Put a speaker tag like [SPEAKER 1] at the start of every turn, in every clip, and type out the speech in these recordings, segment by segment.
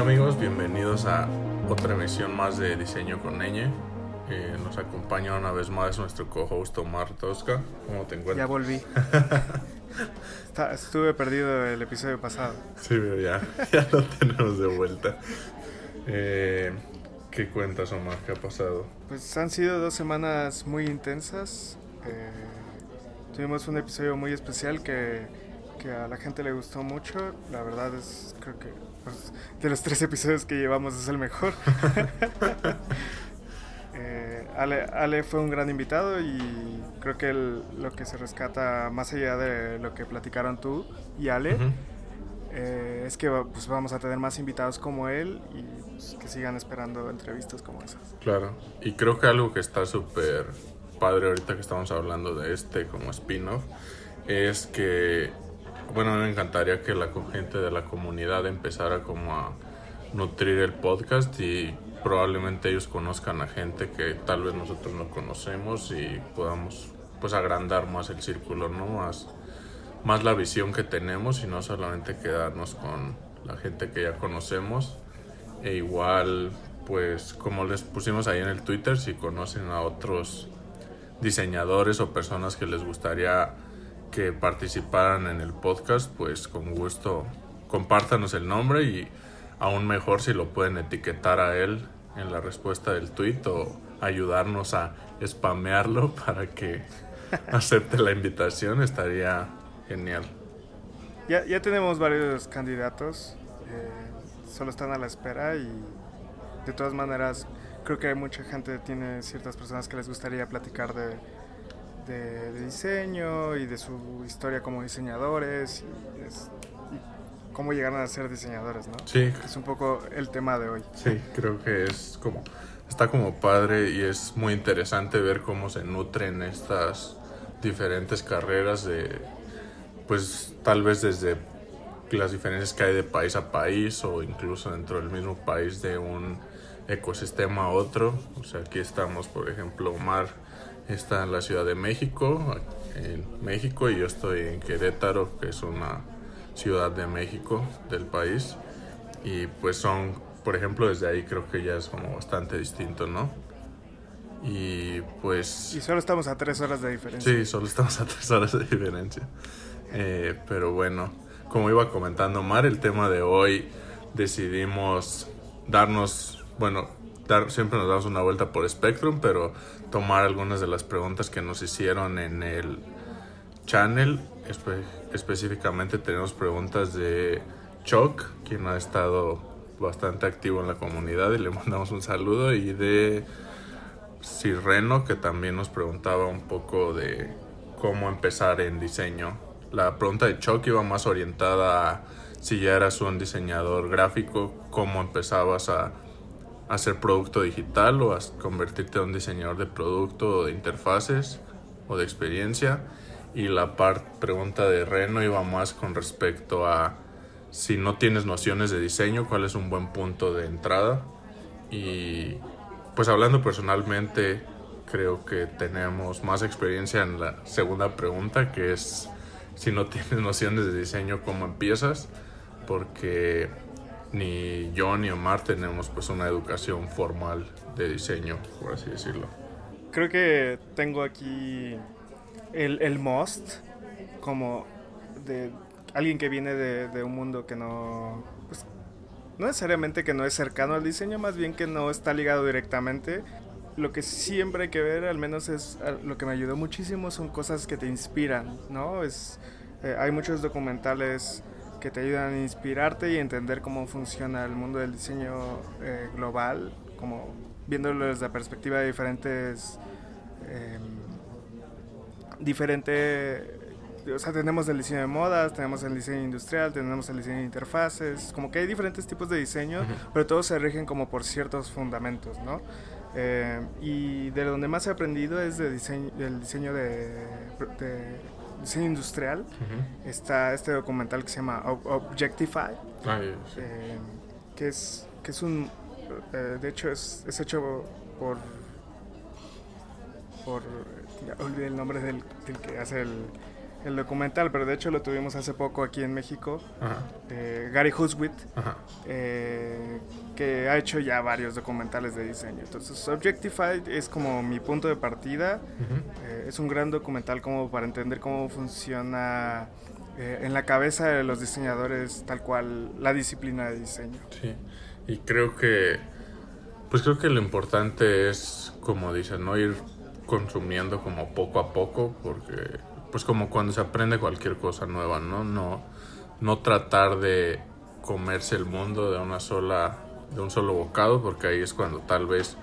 [SPEAKER 1] Hola amigos, bienvenidos a otra emisión más de Diseño con Neñe. Eh, nos acompaña una vez más nuestro co-host Omar Tosca. ¿Cómo te encuentras?
[SPEAKER 2] Ya volví. Está- estuve perdido el episodio pasado.
[SPEAKER 1] Sí, pero ya, ya lo tenemos de vuelta. Eh, ¿Qué cuentas Omar? ¿Qué ha pasado?
[SPEAKER 2] Pues han sido dos semanas muy intensas. Eh, tuvimos un episodio muy especial que, que a la gente le gustó mucho. La verdad es, creo que pues, de los tres episodios que llevamos es el mejor. Eh, Ale, Ale fue un gran invitado y creo que el- lo que se rescata más allá de lo que platicaron tú y Ale
[SPEAKER 1] Ujú.
[SPEAKER 2] eh, es que pues, vamos a tener más invitados como él y pues, que sigan esperando entrevistas como esas.
[SPEAKER 1] Claro, y creo que algo que está súper padre ahorita que estamos hablando de este como spin-off es que, bueno, me encantaría que la gente de la comunidad empezara como a nutrir el podcast y probablemente ellos conozcan a gente que tal vez nosotros no conocemos y podamos pues agrandar más el círculo, ¿no? Más, más la visión que tenemos y no solamente quedarnos con la gente que ya conocemos. E igual, pues como les pusimos ahí en el Twitter, si conocen a otros diseñadores o personas que les gustaría que participaran en el podcast, pues con gusto compártanos el nombre y aún mejor si lo pueden etiquetar a él en la respuesta del tweet o ayudarnos a spamearlo para que acepte la invitación, estaría genial.
[SPEAKER 2] Ya, ya tenemos varios candidatos, eh, solo están a la espera y de todas maneras creo que hay mucha gente, tiene ciertas personas que les gustaría platicar de, de- de diseño y de su historia como diseñadores y, es- y cómo llegaron a ser diseñadores, ¿no?
[SPEAKER 1] Sí,
[SPEAKER 2] Es un poco el tema de hoy.
[SPEAKER 1] Sí, creo que es como está como padre y es muy interesante ver cómo se nutren estas diferentes carreras de pues tal vez desde las diferencias que hay de país a país o incluso dentro del mismo país de un ecosistema a otro. O sea, aquí estamos, por ejemplo, Omar está en la Ciudad de México, en México, y yo estoy en Querétaro, que es una ciudad de México del país. Y pues son, por ejemplo, desde ahí creo que ya es como bastante distinto, ¿no? Y pues...
[SPEAKER 2] Y solo estamos a tres horas de diferencia.
[SPEAKER 1] Sí, solo estamos a tres horas de diferencia. Eh, pero bueno, como iba comentando Mar, el tema de hoy decidimos darnos, bueno, dar, siempre nos damos una vuelta por Spectrum, pero tomar algunas de las preguntas que nos hicieron en el channel. Espe- específicamente tenemos preguntas de Choc, quien ha estado bastante activo en la comunidad y le mandamos un saludo, y de Sirreno, que también nos preguntaba un poco de cómo empezar en diseño. La pregunta de Chuck iba más orientada a si ya eras un diseñador gráfico, cómo empezabas a hacer producto digital o a convertirte en un diseñador de producto o de interfaces o de experiencia. Y la par- pregunta de Reno iba más con respecto a si no tienes nociones de diseño, cuál es un buen punto de entrada. Y pues hablando personalmente, creo que tenemos más experiencia en la segunda pregunta, que es si no tienes nociones de diseño, ¿cómo empiezas? Porque ni yo ni Omar tenemos pues una educación formal de diseño, por así decirlo.
[SPEAKER 2] Creo que tengo aquí el, el must como de alguien que viene de, de un mundo que no, pues, no necesariamente que no es cercano al diseño, más bien que no está ligado directamente. Lo que siempre hay que ver, al menos es lo que me ayudó muchísimo, son cosas que te inspiran, ¿no? Es, eh, hay muchos documentales que te ayudan a inspirarte y entender cómo funciona el mundo del diseño eh, global, como viéndolo desde la perspectiva de diferentes eh, diferente o sea tenemos el diseño de modas tenemos el diseño industrial tenemos el diseño de interfaces como que hay diferentes tipos de diseño pero todos se rigen como por ciertos fundamentos no Eh, y de donde más he aprendido es de diseño del diseño de, de diseño industrial está este documental que se llama Ob- Objectify
[SPEAKER 1] sí.
[SPEAKER 2] eh, que es que es un eh, de hecho es, es hecho por por ya olvidé el nombre del, del que hace el, el documental, pero de hecho lo tuvimos hace poco aquí en México. Eh, Gary Huswit, eh, que ha hecho ya varios documentales de diseño. Entonces, Objectified es como mi punto de partida. Eh, es un gran documental como para entender cómo funciona en la cabeza de los diseñadores tal cual la disciplina de diseño.
[SPEAKER 1] Sí, y creo que, pues creo que lo importante es, como dicen, no ir consumiendo como poco a poco, porque pues como cuando se aprende cualquier cosa nueva, ¿no? No, no tratar de comerse el mundo de una sola, de un solo bocado, porque ahí es cuando tal vez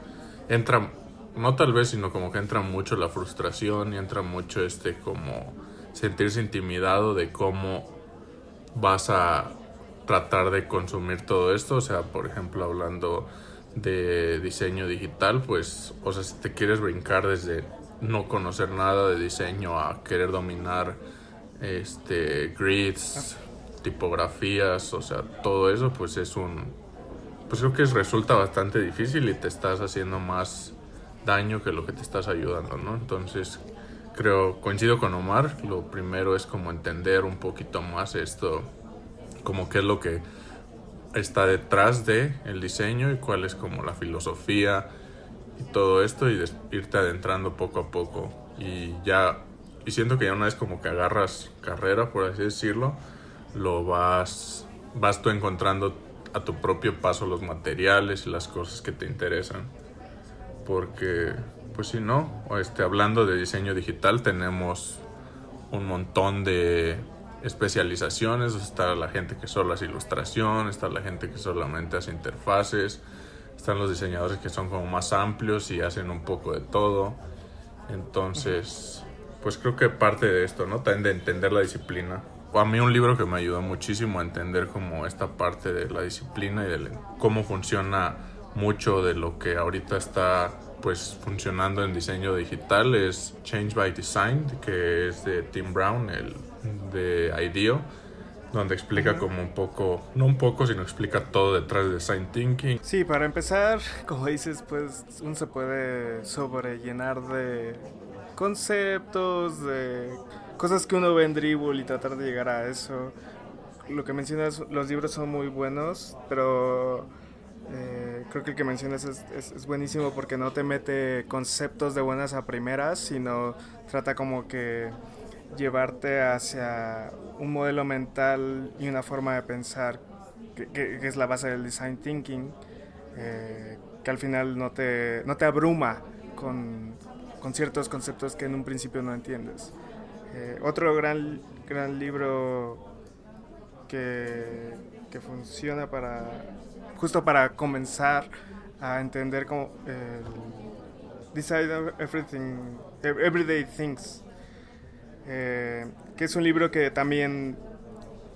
[SPEAKER 1] entra, no tal vez, sino como que entra mucho la frustración y entra mucho este como sentirse intimidado de cómo vas a tratar de consumir todo esto, o sea, por ejemplo, hablando de diseño digital, pues, o sea, si te quieres brincar desde no conocer nada de diseño a querer dominar este grids, tipografías, o sea, todo eso pues es un pues creo que resulta bastante difícil y te estás haciendo más daño que lo que te estás ayudando, ¿no? Entonces, creo coincido con Omar, lo primero es como entender un poquito más esto como qué es lo que está detrás de el diseño y cuál es como la filosofía todo esto y irte adentrando poco a poco. Y ya y siento que ya una vez como que agarras carrera por así decirlo lo vas vas tú encontrando a tu propio paso los materiales y las cosas que te interesan. Porque pues si no este hablando de diseño digital tenemos un montón de especializaciones. Está la gente que solo hace ilustración está la gente que solamente hace interfaces están los diseñadores que son como más amplios y hacen un poco de todo. Entonces, pues creo que parte de esto, ¿no? También de entender la disciplina. A mí un libro que me ayudó muchísimo a entender como esta parte de la disciplina y de cómo funciona mucho de lo que ahorita está pues funcionando en diseño digital es Change by Design, que es de Tim Brown, el de IDEO donde explica como un poco, no un poco, sino explica todo detrás de design thinking.
[SPEAKER 2] Sí, para empezar, como dices, pues uno se puede sobrellenar de conceptos, de cosas que uno ve en Dribble y tratar de llegar a eso. Lo que mencionas, los libros son muy buenos, pero eh, creo que el que mencionas es, es, buenísimo porque no te mete conceptos de buenas a primeras, sino trata como que llevarte hacia un modelo mental y una forma de pensar que, es la base del design thinking, eh, que al final no te, no te abruma con, con, ciertos conceptos que en un principio no entiendes. Eh, otro gran, gran libro que, que, funciona para justo para comenzar a entender como Decide Everything, Everyday Things eh, que es un libro que también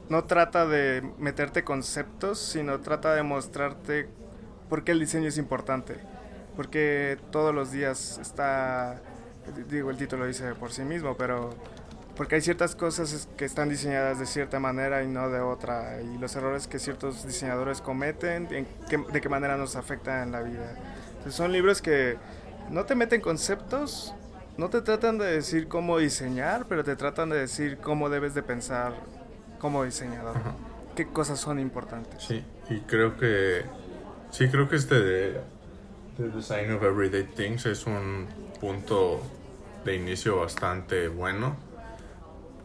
[SPEAKER 2] no trata de meterte conceptos, sino trata de mostrarte por qué el diseño es importante. Porque todos los días está, digo, el título dice por sí mismo, pero porque hay ciertas cosas que están diseñadas de cierta manera y no de otra, y los errores que ciertos diseñadores cometen, de qué manera nos afectan en la vida. Entonces son libros que no te meten conceptos, no te tratan de decir cómo diseñar, pero te tratan de decir cómo debes de pensar como diseñador. Qué cosas son importantes.
[SPEAKER 1] Sí, y creo que sí creo que este de, Design of Everyday Things es un punto de inicio bastante bueno.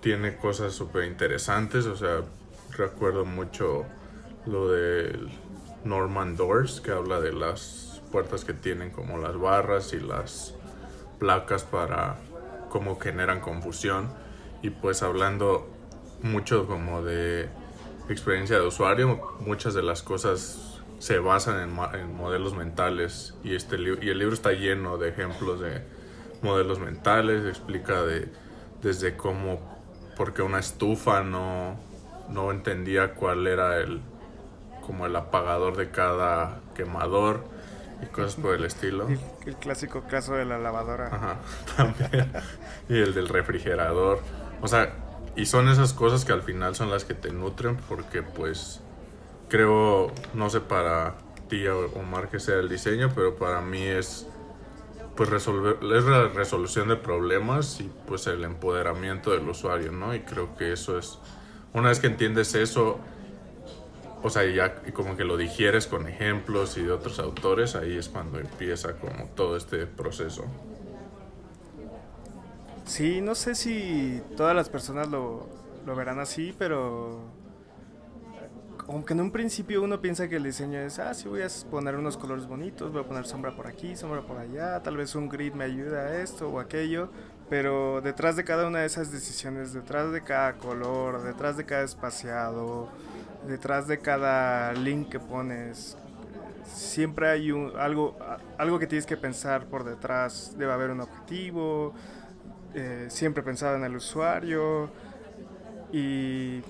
[SPEAKER 1] Tiene cosas súper interesantes, o sea, recuerdo mucho lo del Norman Doors, que habla de las puertas que tienen como las barras y las placas para cómo generan confusión y pues hablando mucho como de experiencia de usuario, muchas de las cosas se basan en, modelos mentales y, este, y el libro está lleno de ejemplos de modelos mentales, explica de, desde cómo, porque una estufa no, no entendía cuál era el, como el apagador de cada quemador y cosas por el estilo.
[SPEAKER 2] El, clásico caso de la lavadora.
[SPEAKER 1] Ajá, también. y el del refrigerador. O sea, y son esas cosas que al final son las que te nutren porque pues creo, no sé para ti o Omar que sea el diseño, pero para mí es pues resolver, es la resolución de problemas y pues el empoderamiento del usuario, ¿no? Y creo que eso es, una vez que entiendes eso, o sea, ya como que lo digieres con ejemplos y de otros autores, ahí es cuando empieza como todo este proceso.
[SPEAKER 2] Sí, no sé si todas las personas lo, lo verán así, pero aunque en un principio uno piensa que el diseño es, ah, sí voy a poner unos colores bonitos, voy a poner sombra por aquí, sombra por allá, tal vez un grid me ayuda a esto o aquello, pero detrás de cada una de esas decisiones, detrás de cada color, detrás de cada espaciado, detrás de cada link que pones, siempre hay un, algo, algo que tienes que pensar por detrás, debe haber un objetivo, eh, siempre pensado en el usuario y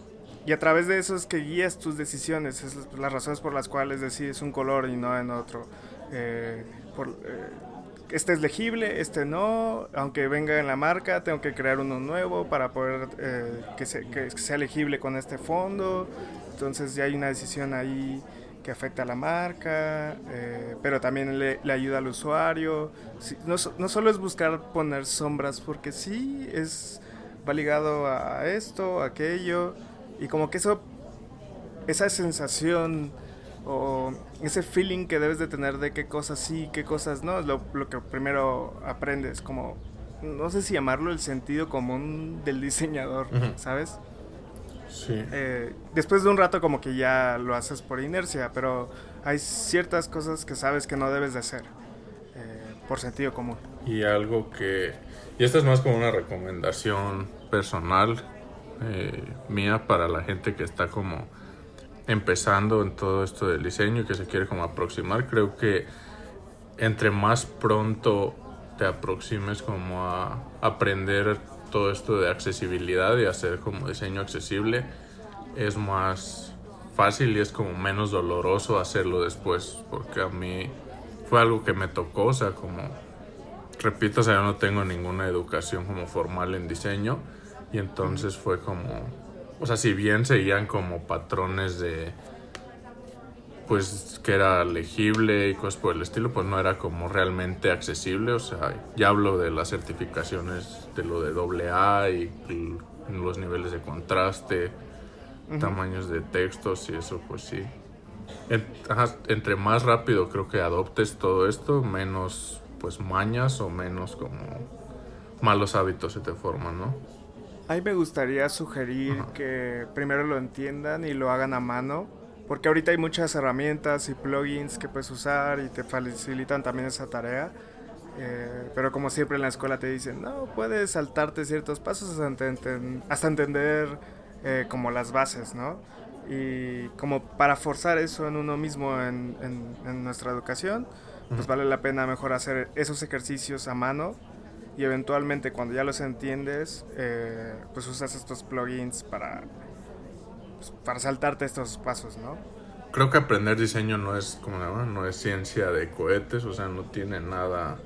[SPEAKER 2] y a través de eso es que guías tus decisiones, es las razones por las cuales decides un color y no en otro. Eh, eh, este es legible, este no, aunque venga en la marca, tengo que crear uno nuevo para poder eh, que, sea legible con este fondo. Entonces ya hay una decisión ahí que afecta a la marca, pero también le, ayuda al usuario. no, no, solo es buscar poner sombras, porque sí, es, va ligado a esto, a aquello. Y como que eso, esa sensación o ese feeling que debes de tener de qué cosas sí, qué cosas no, es lo, que primero aprendes, como, no sé si llamarlo el sentido común del diseñador, ¿sabes?
[SPEAKER 1] Sí.
[SPEAKER 2] Eh, después de un rato como que ya lo haces por inercia, pero hay ciertas cosas que sabes que no debes de hacer eh, por sentido común.
[SPEAKER 1] Y algo que... Y esta es más como una recomendación personal eh, mía para la gente que está como empezando en todo esto del diseño y que se quiere como aproximar. Creo que entre más pronto te aproximes como a aprender todo esto de accesibilidad y hacer como diseño accesible, es más fácil y es como menos doloroso hacerlo después, porque a mí fue algo que me tocó, o sea, como, repito, o sea, yo no tengo ninguna educación como formal en diseño, y entonces fue como, o sea, si bien seguían como patrones de, pues que era legible y cosas por el estilo, pues no era como realmente accesible. O sea, ya hablo de las certificaciones de lo de AA y, los niveles de contraste, tamaños de textos y eso, pues sí. entre más rápido creo que adoptes todo esto, menos pues mañas o menos como malos hábitos se te forman, ¿no?
[SPEAKER 2] A mí me gustaría sugerir que primero lo entiendan y lo hagan a mano, porque ahorita hay muchas herramientas y plugins que puedes usar y te facilitan también esa tarea. Eh, pero como siempre en la escuela te dicen, no, puedes saltarte ciertos pasos hasta, entender eh, como las bases, ¿no? Y como para forzar eso en uno mismo en, en nuestra educación, pues vale la pena mejor hacer esos ejercicios a mano y eventualmente cuando ya los entiendes, eh, pues usas estos plugins para, pues, para saltarte estos pasos, ¿no?
[SPEAKER 1] Creo que aprender diseño no es como no es ciencia de cohetes, o sea, no tiene nada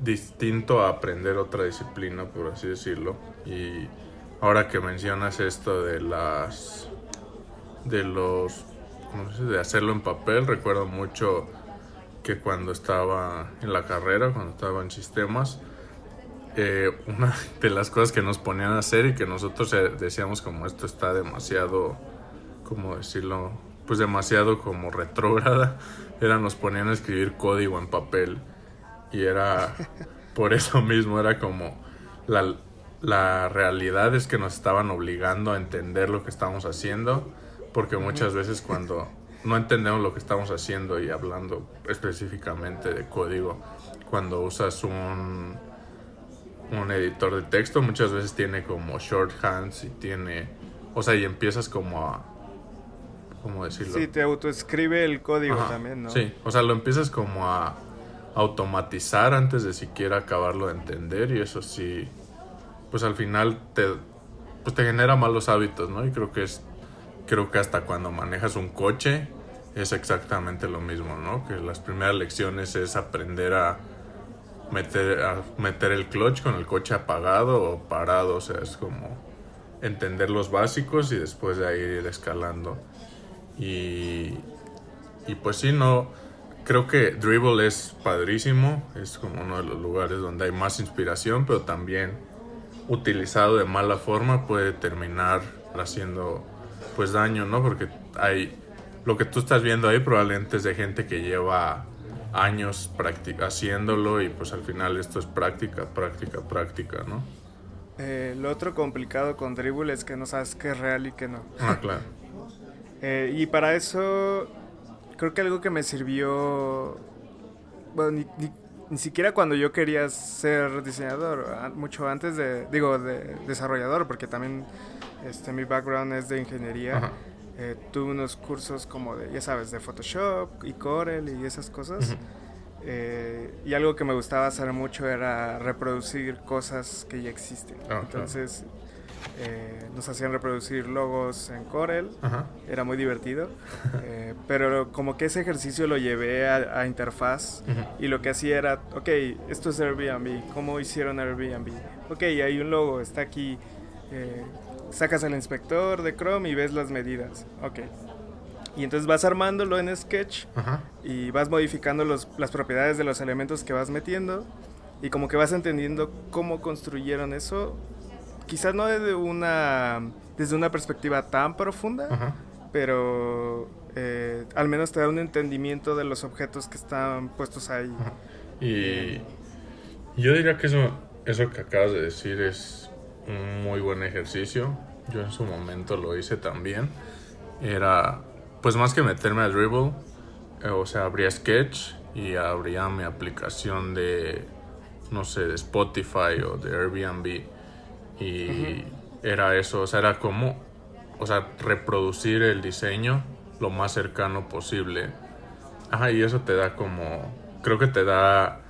[SPEAKER 1] distinto a aprender otra disciplina, por así decirlo. Y ahora que mencionas esto de las de los de hacerlo en papel, recuerdo mucho que cuando estaba en la carrera, cuando estaba en sistemas, eh, una de las cosas que nos ponían a hacer y que nosotros eh, decíamos como esto está demasiado, como decirlo, pues demasiado como retrógrada, era nos ponían a escribir código en papel y era por eso mismo, era como la, la realidad es que nos estaban obligando a entender lo que estábamos haciendo, porque muchas veces cuando no entendemos lo que estamos haciendo y hablando específicamente de código, cuando usas un, un editor de texto, muchas veces tiene como shorthands y tiene, o sea, y empiezas como a, ¿cómo decirlo?
[SPEAKER 2] Sí, te autoescribe el código también, ¿no?
[SPEAKER 1] Sí, o sea, lo empiezas como a automatizar antes de siquiera acabarlo de entender y eso sí, pues al final te, pues te genera malos hábitos, ¿no? Y creo que es creo que hasta cuando manejas un coche es exactamente lo mismo, ¿no? Que las primeras lecciones es aprender a meter, a meter el clutch con el coche apagado o parado, o sea, es como entender los básicos y después de ahí ir escalando. Y, y pues sí, no, creo que Dribble es padrísimo, es como uno de los lugares donde hay más inspiración, pero también utilizado de mala forma puede terminar haciendo pues daño, ¿no? Porque hay lo que tú estás viendo ahí probablemente es de gente que lleva años haciéndolo y pues al final esto es práctica, práctica, práctica, ¿no?
[SPEAKER 2] Eh, lo otro complicado con Dribble es que no sabes qué es real y qué no.
[SPEAKER 1] Ah, claro.
[SPEAKER 2] Eh, y para eso creo que algo que me sirvió, bueno, ni, siquiera cuando yo quería ser diseñador, mucho antes de, digo, de desarrollador, porque también este, mi background es de ingeniería. Eh, tuve unos cursos como de, ya sabes, de Photoshop y Corel y esas cosas. Eh, y algo que me gustaba hacer mucho era reproducir cosas que ya existen. Ah, Entonces eh, nos hacían reproducir logos en Corel, era muy divertido. pero como que ese ejercicio lo llevé a, interfaz y lo que hacía era, ok, esto es Airbnb, ¿cómo hicieron Airbnb? Ok, hay un logo, está aquí sacas el inspector de Chrome y ves las medidas. Ok. Y entonces vas armándolo en Sketch y vas modificando los, las propiedades de los elementos que vas metiendo y como que vas entendiendo cómo construyeron eso. Quizás no desde una, desde una perspectiva tan profunda, pero eh, al menos te da un entendimiento de los objetos que están puestos ahí.
[SPEAKER 1] Y yo diría que eso, eso que acabas de decir es un muy buen ejercicio. Yo en su momento lo hice también. Era, pues más que meterme a Dribble, eh, o sea, abría Sketch y abría mi aplicación de, no sé, de Spotify o de Airbnb. Y era eso, o sea, era como, o sea, reproducir el diseño lo más cercano posible. Ajá, y eso te da como, creo que te da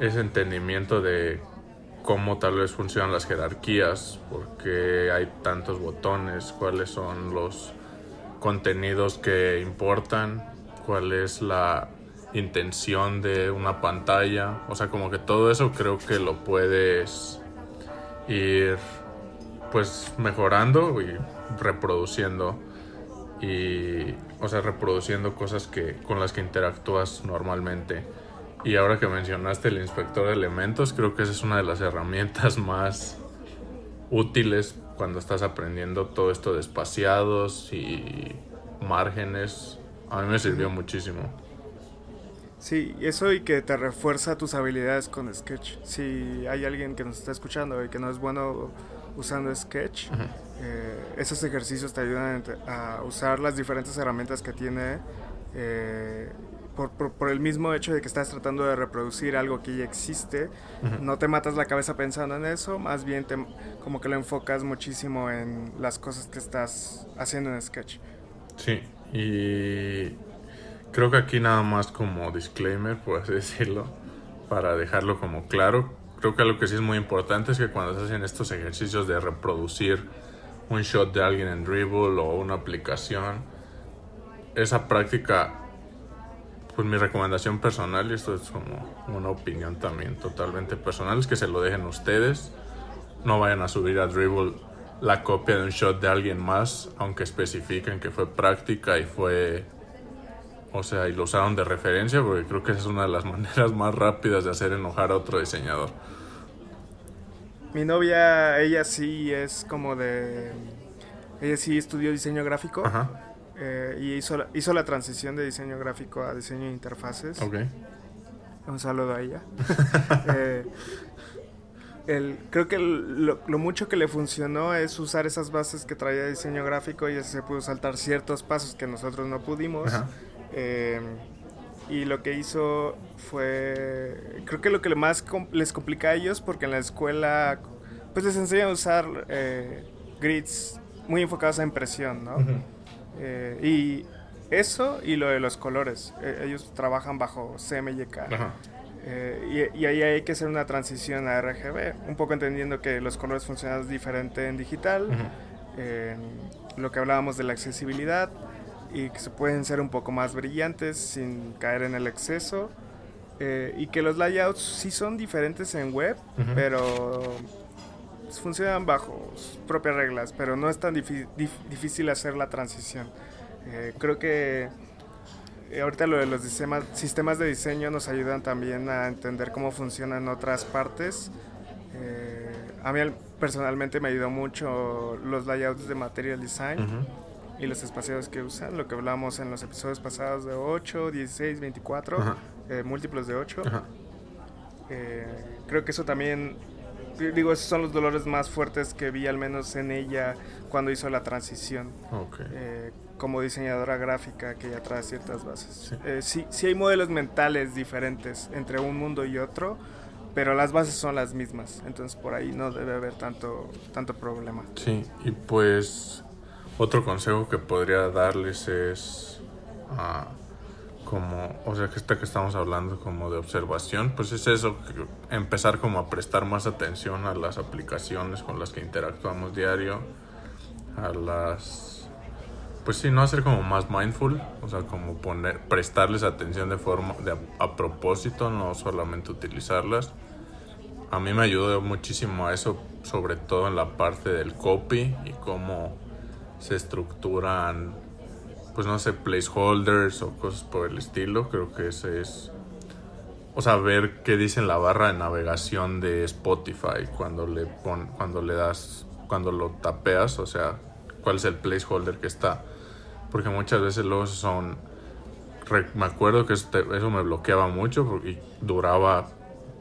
[SPEAKER 1] ese entendimiento de cómo tal vez funcionan las jerarquías, porque hay tantos botones, cuáles son los contenidos que importan, cuál es la intención de una pantalla, o sea, como que todo eso creo que lo puedes ir pues mejorando y reproduciendo y o sea, reproduciendo cosas que con las que interactúas normalmente. Y ahora que mencionaste el inspector de elementos, creo que esa es una de las herramientas más útiles cuando estás aprendiendo todo esto de espaciados y márgenes. A mí me sirvió muchísimo.
[SPEAKER 2] Sí, eso y que te refuerza tus habilidades con Sketch. Si hay alguien que nos está escuchando y que no es bueno usando Sketch, eh, esos ejercicios te ayudan a usar las diferentes herramientas que tiene eh, por, el mismo hecho de que estás tratando de reproducir algo que ya existe, no te matas la cabeza pensando en eso, más bien te, como que lo enfocas muchísimo en las cosas que estás haciendo en Sketch.
[SPEAKER 1] Sí, y creo que aquí nada más como disclaimer, por así decirlo, para dejarlo como claro, creo que algo que sí es muy importante es que cuando se hacen estos ejercicios de reproducir un shot de alguien en Dribble o una aplicación, esa práctica pues mi recomendación personal, y esto es como una opinión también totalmente personal, es que se lo dejen ustedes. No vayan a subir a Dribble la copia de un shot de alguien más, aunque especifiquen que fue práctica y fue, o sea, y lo usaron de referencia, porque creo que esa es una de las maneras más rápidas de hacer enojar a otro diseñador.
[SPEAKER 2] Mi novia, ella sí es como de... Ella sí estudió diseño gráfico. Ajá eh, y hizo la, hizo la transición de diseño gráfico a diseño de interfaces. Un saludo a ella. Eh, el, creo que lo, mucho que le funcionó es usar esas bases que traía diseño gráfico y se pudo saltar ciertos pasos que nosotros no pudimos. Eh, y lo que hizo fue, creo que lo que más les complica a ellos, porque en la escuela pues les enseñan a usar grids muy enfocados a impresión, ¿no? Eh, y eso y lo de los colores. Eh, ellos trabajan bajo CMYK. Eh, y, ahí hay que hacer una transición a RGB, un poco entendiendo que los colores funcionan diferente en digital, lo que hablábamos de la accesibilidad y que se pueden ser un poco más brillantes sin caer en el exceso. y que los layouts sí son diferentes en web, pero funcionan bajo sus propias reglas, pero no es tan difícil hacer la transición. Eh, creo que eh, ahorita lo de los sistemas, sistemas de diseño nos ayudan también a entender cómo funcionan otras partes. Eh, a mí personalmente me ayudó mucho los layouts de Material Design y los espacios que usan, lo que hablamos en los episodios pasados de 8, 16, 24, múltiplos de 8. Eh, creo que eso también, digo, esos son los dolores más fuertes que vi al menos en ella cuando hizo la transición. Eh, como diseñadora gráfica que ya trae ciertas bases. Sí. Eh, sí, hay modelos mentales diferentes entre un mundo y otro, pero las bases son las mismas, entonces por ahí no debe haber tanto, tanto problema.
[SPEAKER 1] Sí, y pues otro consejo que podría darles es ah, como, o sea, que esta que estamos hablando como de observación, pues es eso, empezar como a prestar más atención a las aplicaciones con las que interactuamos diario, a las, pues sí, no hacer como más mindful, o sea, como poner, prestarles atención de forma, de a, propósito, no solamente utilizarlas. A mí me ayudó muchísimo a eso, sobre todo en la parte del copy y cómo se estructuran pues no sé, placeholders o cosas por el estilo. Creo que ese es... O sea, ver qué dice en la barra de navegación de Spotify cuando le, pon, cuando le das, cuando lo tapeas, o sea, cuál es el placeholder que está. Porque muchas veces luego son... Me acuerdo que eso, me bloqueaba mucho porque duraba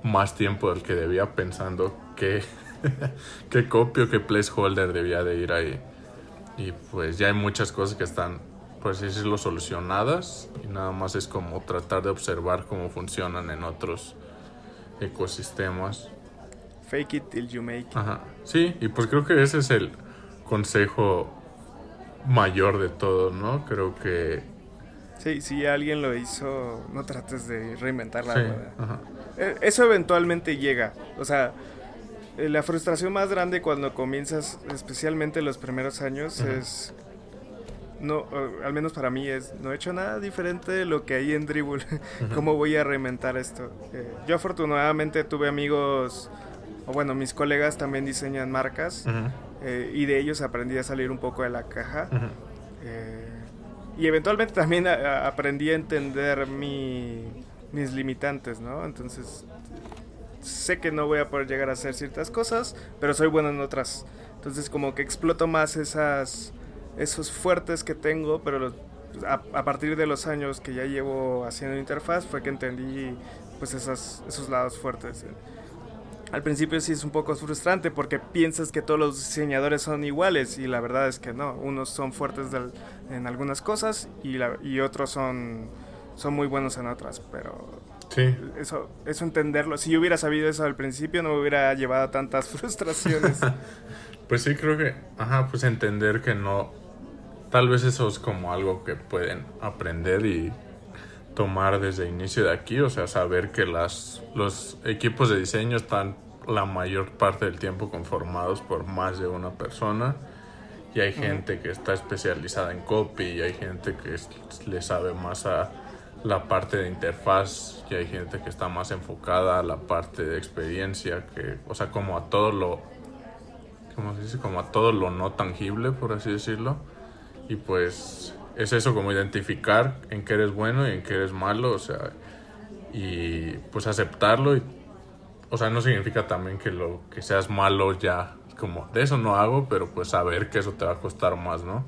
[SPEAKER 1] más tiempo del que debía pensando que qué copio, qué placeholder debía de ir ahí. Y pues ya hay muchas cosas que están pues decirlo, solucionadas y nada más es como tratar de observar cómo funcionan en otros ecosistemas.
[SPEAKER 2] Fake it till you make it.
[SPEAKER 1] Ajá. Sí, y pues creo que ese es el consejo mayor de todo, ¿no? Creo que...
[SPEAKER 2] Sí, si alguien lo hizo, no trates de reinventar la rueda. E, eso eventualmente llega. O sea, la frustración más grande cuando comienzas, especialmente los primeros años, es no, al menos para mí es, no he hecho nada diferente de lo que hay en Dribble. ¿Cómo voy a reinventar esto? Eh, yo afortunadamente tuve amigos, o bueno, mis colegas también diseñan marcas eh, y de ellos aprendí a salir un poco de la caja. Eh, y eventualmente también aprendí a entender mi, mis limitantes, ¿no? Entonces, sé que no voy a poder llegar a hacer ciertas cosas, pero soy bueno en otras. Entonces, como que exploto más esas esos fuertes que tengo, pero a, partir de los años que ya llevo haciendo interfaz fue que entendí pues esas, esos lados fuertes. Al principio sí es un poco frustrante porque piensas que todos los diseñadores son iguales y la verdad es que no. Unos son fuertes en algunas cosas y, la, y otros son, son muy buenos en otras, pero
[SPEAKER 1] Sí.
[SPEAKER 2] Eso, eso entenderlo. Si yo hubiera sabido eso al principio, no me hubiera llevado a tantas frustraciones.
[SPEAKER 1] pues sí, creo que, ajá, pues entender que no, tal vez eso es como algo que pueden aprender y tomar desde inicio de aquí, o sea, saber que las, los equipos de diseño están la mayor parte del tiempo conformados por más de una persona y hay gente que está especializada en copy y hay gente que le sabe más a la parte de interfaz y hay gente que está más enfocada a la parte de experiencia que o sea como a todo lo ¿cómo se dice? como a todo lo no tangible por así decirlo y pues es eso como identificar en qué eres bueno y en qué eres malo, o sea, y pues aceptarlo. Y, o sea, no significa también que lo que seas malo ya, como de eso no hago, pero pues saber que eso te va a costar más, ¿no?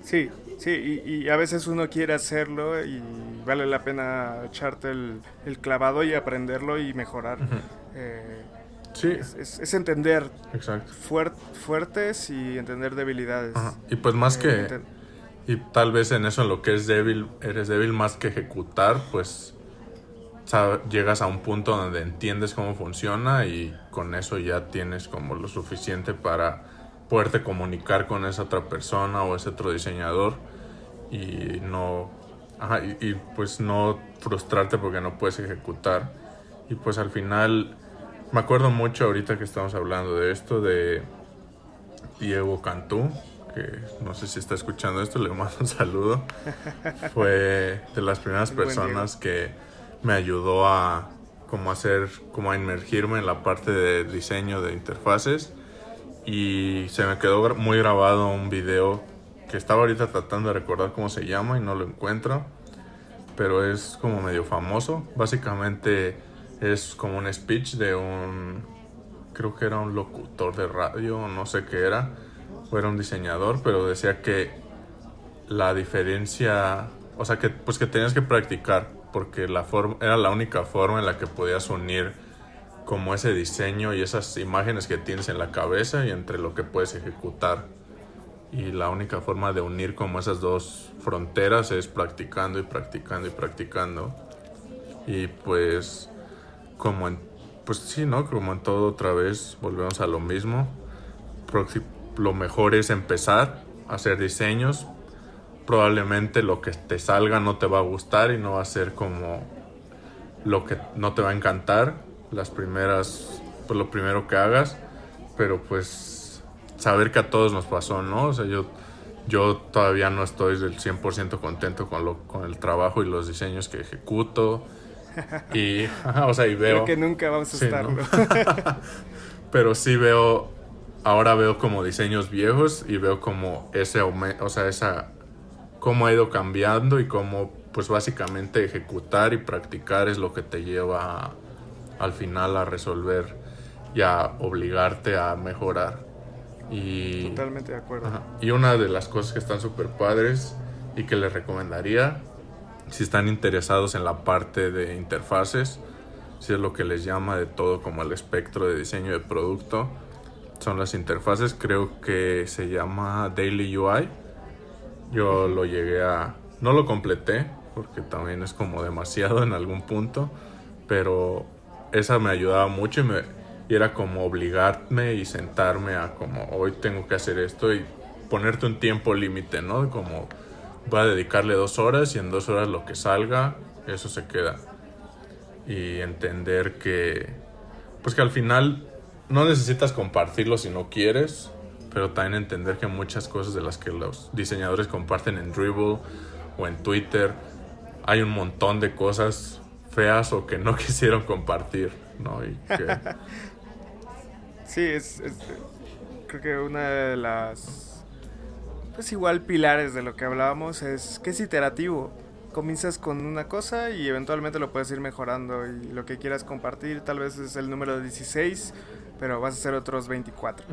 [SPEAKER 2] Sí, sí, y, a veces uno quiere hacerlo y vale la pena echarte el, el clavado y aprenderlo y mejorar.
[SPEAKER 1] Sí.
[SPEAKER 2] Es, entender Exacto. fuertes y entender debilidades.
[SPEAKER 1] Y pues más que... Eh, y tal vez en eso, en lo que es débil, eres débil más que ejecutar, pues llegas a un punto donde entiendes cómo funciona y con eso ya tienes como lo suficiente para poderte comunicar con esa otra persona o ese otro diseñador y no y, pues no frustrarte porque no puedes ejecutar. Y pues al final me acuerdo mucho ahorita que estamos hablando de esto de Diego Cantú, que no sé si está escuchando esto, le mando un saludo. Fue de las primeras personas que me ayudó a como hacer, como a inmergirme en la parte de diseño de interfaces. Y se me quedó muy grabado un video que estaba ahorita tratando de recordar cómo se llama y no lo encuentro, pero es como medio famoso. Básicamente es como un speech de un, creo que era un locutor de radio, no sé qué era, o era un diseñador, pero decía que la diferencia, o sea, que pues que tenías que practicar, porque la forma, era la única forma en la que podías unir como ese diseño y esas imágenes que tienes en la cabeza y entre lo que puedes ejecutar. Y la única forma de unir como esas dos fronteras es practicando y practicando y practicando. Y pues como en, pues sí, ¿no? Como en todo otra vez volvemos a lo mismo. Lo mejor es empezar a hacer diseños. Probablemente lo que te salga no te va a gustar y no va a ser como lo que no te va a encantar las primeras, pues lo primero que hagas, pero pues saber que a todos nos pasó, ¿no? O sea, yo, yo todavía no estoy del 100% contento con, lo, con el trabajo y los diseños que ejecuto. Y, o sea, y veo...
[SPEAKER 2] Creo que nunca vamos a estarlo.
[SPEAKER 1] pero sí veo, ahora veo como diseños viejos y veo como ese o sea, esa, cómo ha ido cambiando y cómo, pues básicamente ejecutar y practicar es lo que te lleva a al final a resolver y a obligarte a mejorar. Y,
[SPEAKER 2] Totalmente de acuerdo.
[SPEAKER 1] y una de las cosas que están súper padres y que les recomendaría, si están interesados en la parte de interfaces, si es lo que les llama de todo como el espectro de diseño de producto, son las interfaces, creo que se llama Daily UI. Yo lo llegué a... No lo completé, porque también es como demasiado en algún punto, pero esa me ayudaba mucho y, me, era como obligarme y sentarme a como hoy tengo que hacer esto y ponerte un tiempo límite, ¿no? Como voy a dedicarle dos horas y en dos horas lo que salga, eso se queda. Y entender que, pues que al final no necesitas compartirlo si no quieres, pero también entender que muchas cosas de las que los diseñadores comparten en Dribble o en Twitter, hay un montón de cosas feas o que no quisieron compartir, ¿no? Y
[SPEAKER 2] sí, es, creo que una de las, pues igual pilares de lo que hablábamos es que es iterativo. Comienzas con una cosa y eventualmente lo puedes ir mejorando y lo que quieras compartir tal vez es el número 16, pero vas a hacer otros 24.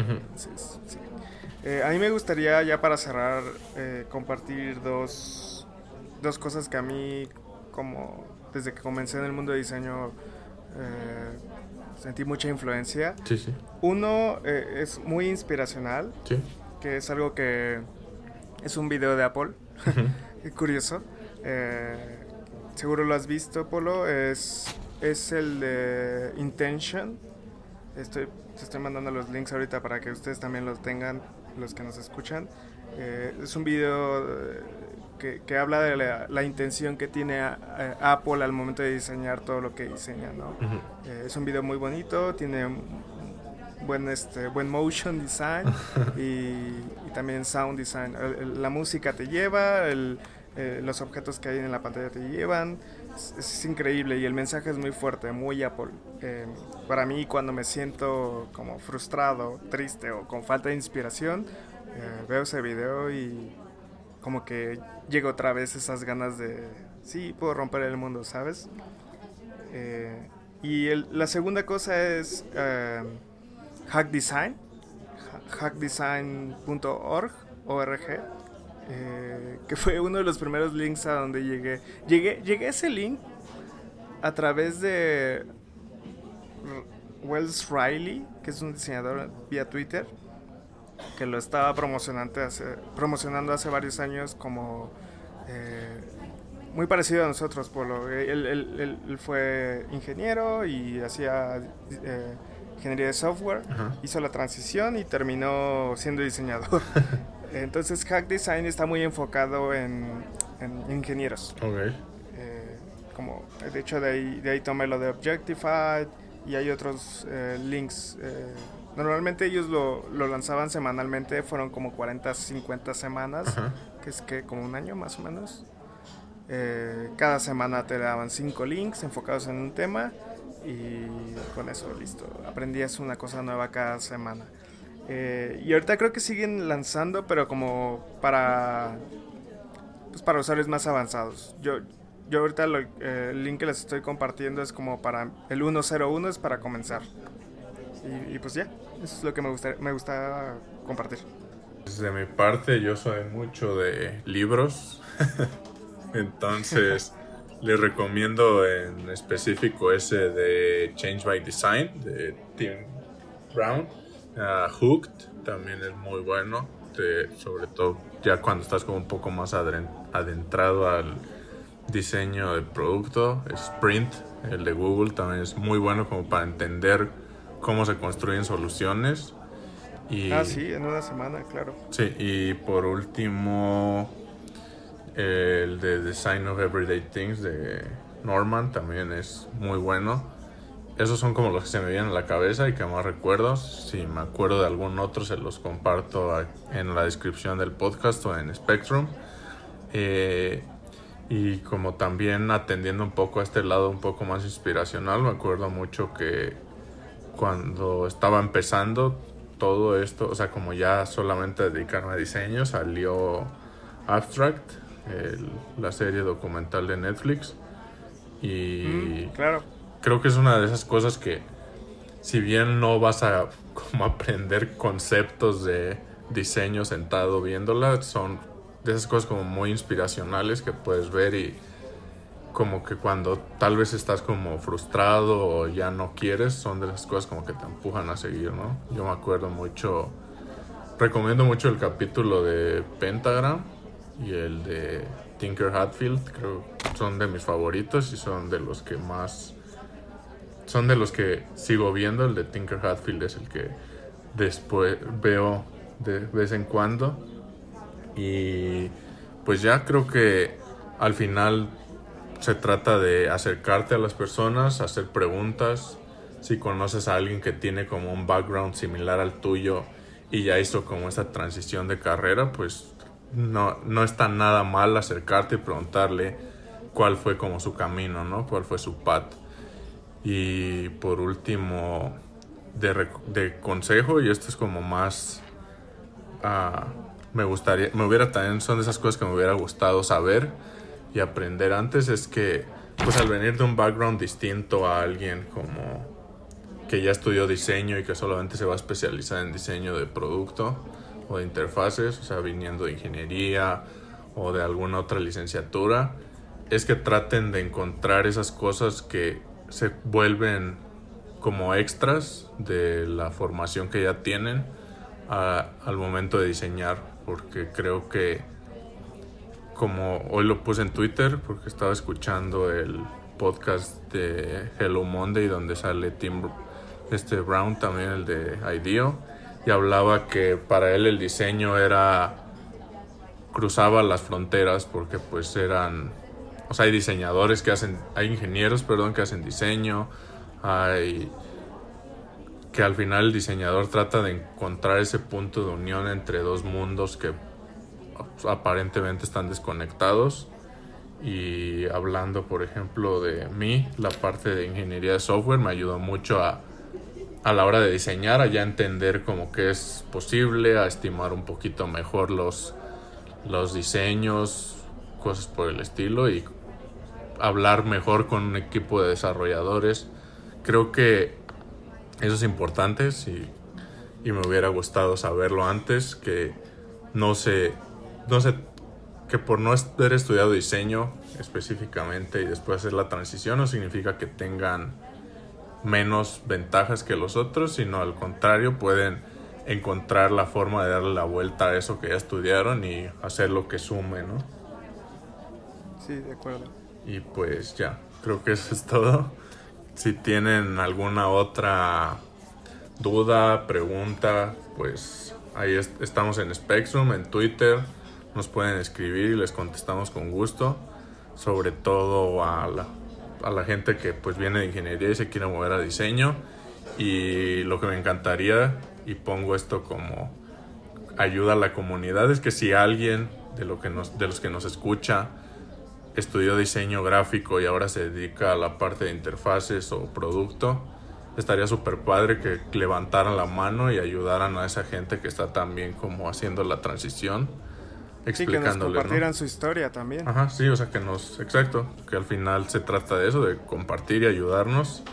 [SPEAKER 2] Eh, a mí me gustaría ya para cerrar eh, compartir dos, dos cosas que a mí como desde que comencé en el mundo de diseño eh, sentí mucha influencia.
[SPEAKER 1] Sí, sí.
[SPEAKER 2] Uno eh, es muy inspiracional,
[SPEAKER 1] sí.
[SPEAKER 2] que es algo que es un video de Apple, curioso. Eh, seguro lo has visto, Polo. Es, es el de Intention. Estoy, te estoy mandando los links ahorita para que ustedes también los tengan, los que nos escuchan. es un video que, habla de la, intención que tiene Apple al momento de diseñar todo lo que diseña, ¿no? Eh, es un video muy bonito, tiene buen este buen motion design y, también sound design. la música te lleva, eh, los objetos que hay en la pantalla te llevan. Es, increíble y el mensaje es muy fuerte, muy Apple. Eh, para mí cuando me siento como frustrado, triste o con falta de inspiración, veo ese video y como que llega otra vez esas ganas de, sí, puedo romper el mundo, ¿sabes? Eh, y la segunda cosa es eh, Hack Design, hackdesign.org, ORG, eh, que fue uno de los primeros links a donde llegué. Llegué, llegué a ese link a través de Wells Riley, que es un diseñador vía Twitter que lo estaba promocionando hace, promocionando hace varios años como eh, muy parecido a nosotros, Polo. Él, él, fue ingeniero y hacía eh, ingeniería de software, hizo la transición y terminó siendo diseñador. Entonces Hack Design está muy enfocado en, ingenieros.
[SPEAKER 1] Okay.
[SPEAKER 2] Eh, como, de hecho, de ahí, de ahí tomé lo de Objectified y hay otros links Normalmente ellos lo, lo, lanzaban semanalmente, fueron como 40, 50 semanas, que es que como un año más o menos. Eh, cada semana te daban 5 links enfocados en un tema y con eso listo. Aprendías una cosa nueva cada semana. Eh, y ahorita creo que siguen lanzando, pero como para pues para usuarios más avanzados. Yo, yo ahorita eh, el link que les estoy compartiendo es como para el 101 es para comenzar. Y, pues ya, eso es lo que me gusta, me gusta compartir.
[SPEAKER 1] De mi parte, yo soy mucho de libros. Entonces, les recomiendo en específico ese de Change by Design de Tim Brown. Uh, Hooked también es muy bueno, sobre todo ya cuando estás como un poco más adentrado al diseño del producto. Sprint, el de Google, también es muy bueno como para entender cómo se construyen soluciones.
[SPEAKER 2] Y, ah, sí, en una semana, claro.
[SPEAKER 1] Sí, y por último, el de Design of Everyday Things de Norman también es muy bueno. Esos son como los que se me vienen a la cabeza y que más recuerdo. Si me acuerdo de algún otro, se los comparto en la descripción del podcast o en Spectrum. Eh, y como también atendiendo un poco a este lado un poco más inspiracional, me acuerdo mucho que cuando estaba empezando todo esto, o sea, como ya solamente dedicarme a diseño, salió Abstract, la serie documental de Netflix. Y
[SPEAKER 2] mm, claro.
[SPEAKER 1] creo que es una de esas cosas que, si bien no vas a como aprender conceptos de diseño sentado viéndola, son de esas cosas como muy inspiracionales que puedes ver y como que cuando tal vez estás como frustrado o ya no quieres, son de esas cosas como que te empujan a seguir, ¿no? Yo me acuerdo mucho, recomiendo mucho el capítulo de Pentagram y el de Tinker Hatfield, creo son de mis favoritos y son de los que más, son de los que sigo viendo, el de Tinker Hatfield es el que después veo de vez en cuando y pues ya creo que al final se trata de acercarte a las personas, hacer preguntas. Si conoces a alguien que tiene como un background similar al tuyo y ya hizo como esa transición de carrera, pues no, no está nada mal acercarte y preguntarle cuál fue como su camino, ¿no? Cuál fue su path. Y por último, de, de consejo, y esto es como más... Uh, me gustaría, me hubiera también, son de esas cosas que me hubiera gustado saber y aprender. Antes es que, pues al venir de un background distinto a alguien como que ya estudió diseño y que solamente se va a especializar en diseño de producto o de interfaces, o sea, viniendo de ingeniería o de alguna otra licenciatura, es que traten de encontrar esas cosas que se vuelven como extras de la formación que ya tienen al momento de diseñar, porque creo que como hoy lo puse en Twitter porque estaba escuchando el podcast de Hello Monday donde sale Tim este Brown también el de IDEO y hablaba que para él el diseño era cruzaba las fronteras porque pues eran o sea hay diseñadores que hacen hay ingenieros perdón que hacen diseño hay que al final el diseñador trata de encontrar ese punto de unión entre dos mundos que aparentemente están desconectados. Y hablando, por ejemplo, de mí, la parte de ingeniería de software me ayudó mucho a, a la hora de diseñar, a ya entender como que es posible, a estimar un poquito mejor los, los diseños, cosas por el estilo y hablar mejor con un equipo de desarrolladores. Creo que eso es importante y, y me hubiera gustado saberlo antes, que no se no sé, que por no haber estudiado diseño específicamente y después hacer la transición no significa que tengan menos ventajas que los otros, sino al contrario pueden encontrar la forma de darle la vuelta a eso que ya estudiaron y hacer lo que sume, ¿no?
[SPEAKER 2] Sí, de acuerdo.
[SPEAKER 1] Y pues ya, creo que eso es todo. Si tienen alguna otra duda, pregunta, pues ahí estamos en Spectrum, en Twitter nos pueden escribir y les contestamos con gusto, sobre todo a la, a la gente que pues viene de ingeniería y se quiere mover a diseño. Y lo que me encantaría, y pongo esto como ayuda a la comunidad, es que si alguien de, lo que nos, de los que nos escucha estudió diseño gráfico y ahora se dedica a la parte de interfaces o producto, estaría súper padre que levantaran la mano y ayudaran a esa gente que está también como haciendo la transición.
[SPEAKER 2] Sí, que nos compartieran su historia también.
[SPEAKER 1] Ajá, sí, o sea que nos, exacto, que al final se trata de eso, de compartir y ayudarnos.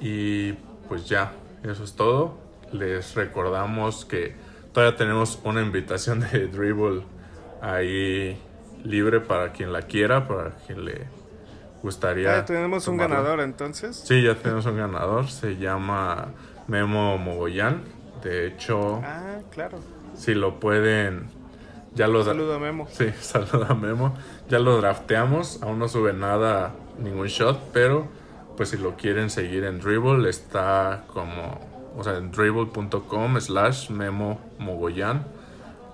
[SPEAKER 1] Y pues ya, eso es todo. Les recordamos que todavía tenemos una invitación de Dribble ahí libre para quien la quiera, para quien le gustaría.
[SPEAKER 2] Ya tenemos un ganador entonces.
[SPEAKER 1] Sí, ya tenemos un ganador. Se llama Memo Mogollán. De hecho.
[SPEAKER 2] Ah, claro.
[SPEAKER 1] Si lo pueden. Ya lo
[SPEAKER 2] saludo a Memo.
[SPEAKER 1] Sí, saluda a Memo. Ya lo drafteamos. Aún no sube nada, ningún shot. Pero, pues si lo quieren seguir en Dribble, está como. O sea, en dribble.com slash Memo Mogollán.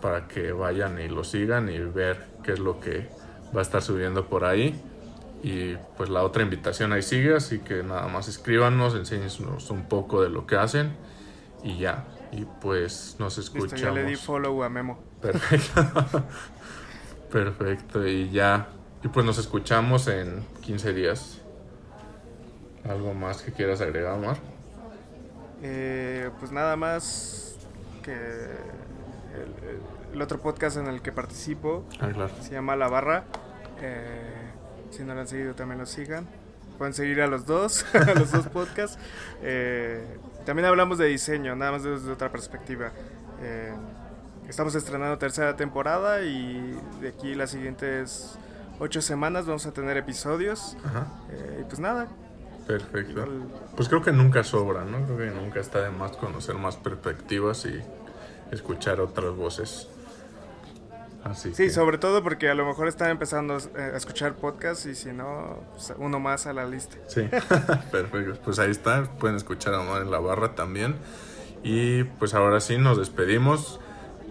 [SPEAKER 1] Para que vayan y lo sigan y ver qué es lo que va a estar subiendo por ahí. Y pues la otra invitación ahí sigue, así que nada más escríbanos, enséñenos un poco de lo que hacen y ya. Y pues nos escuchamos. ya
[SPEAKER 2] le di follow a Memo.
[SPEAKER 1] Perfecto. Perfecto, y ya. Y pues nos escuchamos en 15 días. ¿Algo más que quieras agregar, Omar?
[SPEAKER 2] Eh, pues nada más que el, otro podcast en el que participo
[SPEAKER 1] ah,
[SPEAKER 2] se llama La Barra. Eh, si no lo han seguido, también lo sigan. Pueden seguir a los dos, a los dos podcasts. Eh, también hablamos de diseño, nada más desde otra perspectiva. Eh, estamos estrenando tercera temporada y de aquí las siguientes ocho semanas vamos a tener episodios. Eh, y pues nada.
[SPEAKER 1] Perfecto. Pues creo que nunca sobra, ¿no? Creo que nunca está de más conocer más perspectivas y escuchar otras voces
[SPEAKER 2] sí, sobre todo porque a lo mejor están empezando a escuchar podcasts y si no, pues, uno más a la lista.
[SPEAKER 1] Sí, perfecto. Pues ahí está, pueden escuchar a Omar en la barra también. Y pues ahora sí, nos despedimos.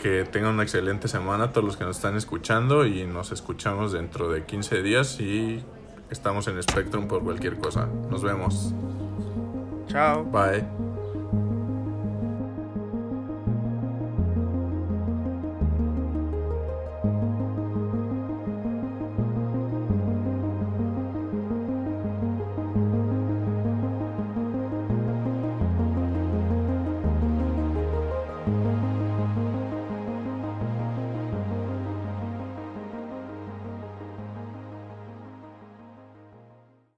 [SPEAKER 1] Que tengan una excelente semana todos los que nos están escuchando y nos escuchamos dentro de 15 días y estamos en Spectrum por cualquier cosa. Nos vemos.
[SPEAKER 2] Chao.
[SPEAKER 1] Bye.